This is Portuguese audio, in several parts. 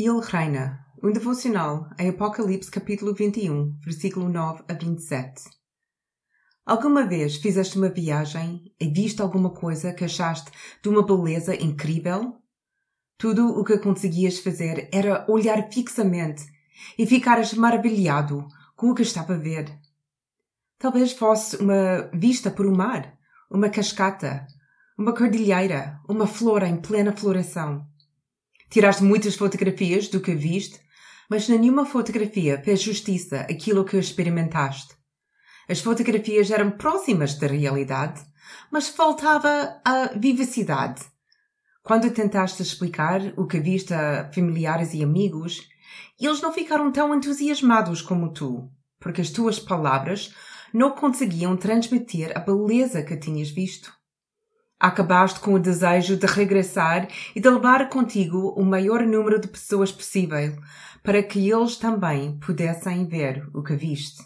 Ele reina. Um devocional em Apocalipse capítulo 21, versículo 9 a 27. Alguma vez fizeste uma viagem e viste alguma coisa que achaste de uma beleza incrível? Tudo o que conseguias fazer era olhar fixamente e ficares maravilhado com o que estava a ver. Talvez fosse uma vista por um mar, uma cascata, uma cordilheira, uma flor em plena floração. Tiraste muitas fotografias do que viste, mas nenhuma fotografia fez justiça àquilo que experimentaste. As fotografias eram próximas da realidade, mas faltava a vivacidade. Quando tentaste explicar o que viste a familiares e amigos, eles não ficaram tão entusiasmados como tu, porque as tuas palavras não conseguiam transmitir a beleza que tinhas visto. Acabaste com o desejo de regressar e de levar contigo o maior número de pessoas possível, para que eles também pudessem ver o que viste.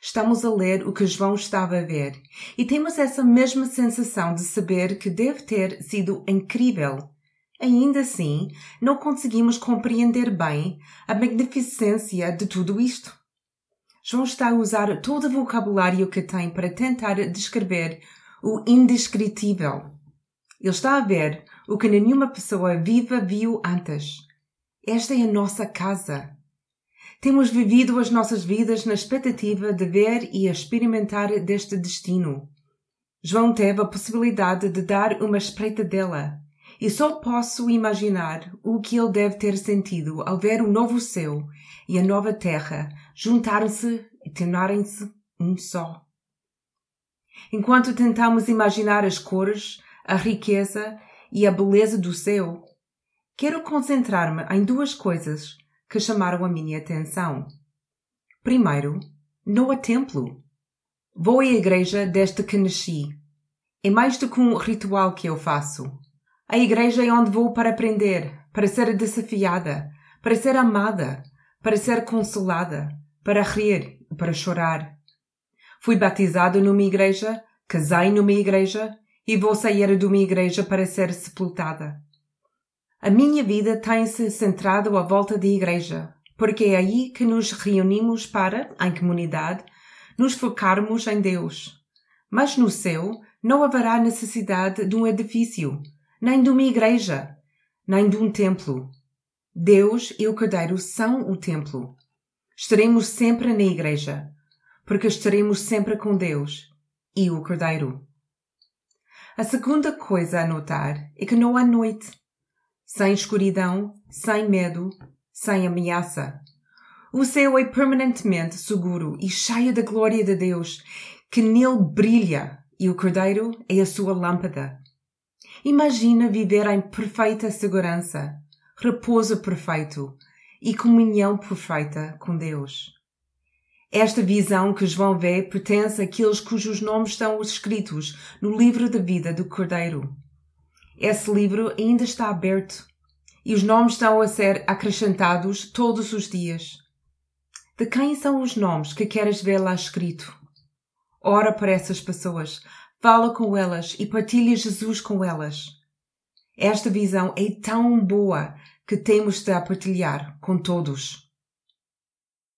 Estamos a ler o que João estava a ver e temos essa mesma sensação de saber que deve ter sido incrível. Ainda assim, não conseguimos compreender bem a magnificência de tudo isto. João está a usar todo o vocabulário que tem para tentar descrever o indescritível. Ele está a ver o que nenhuma pessoa viva viu antes. Esta é a nossa casa. Temos vivido as nossas vidas na expectativa de ver e experimentar deste destino. João teve a possibilidade de dar uma espreitadela, e só posso imaginar o que ele deve ter sentido ao ver o novo céu e a nova terra juntarem-se e tornarem-se um só. Enquanto tentamos imaginar as cores, a riqueza e a beleza do céu, quero concentrar-me em duas coisas que chamaram a minha atenção. Primeiro, não templo. Vou à igreja desde que nasci. É mais do que um ritual que eu faço. A igreja é onde vou para aprender, para ser desafiada, para ser amada, para ser consolada, para rir e para chorar. Fui batizado numa igreja, casei numa igreja e vou sair de uma igreja para ser sepultada. A minha vida tem-se centrado à volta da igreja, porque é aí que nos reunimos para, em comunidade, nos focarmos em Deus. Mas no céu não haverá necessidade de um edifício, nem de uma igreja, nem de um templo. Deus e o Cordeiro são o templo. Estaremos sempre na igreja, porque estaremos sempre com Deus e o Cordeiro. A segunda coisa a notar é que não há noite. Sem escuridão, sem medo, sem ameaça. O céu é permanentemente seguro e cheio da glória de Deus, que nele brilha, e o Cordeiro é a sua lâmpada. Imagina viver em perfeita segurança, repouso perfeito e comunhão perfeita com Deus. Esta visão que João vê pertence àqueles cujos nomes estão escritos no livro da vida do Cordeiro. Esse livro ainda está aberto e os nomes estão a ser acrescentados todos os dias. De quem são os nomes que queres ver lá escrito? Ora para essas pessoas, fala com elas e partilha Jesus com elas. Esta visão é tão boa que temos de a partilhar com todos.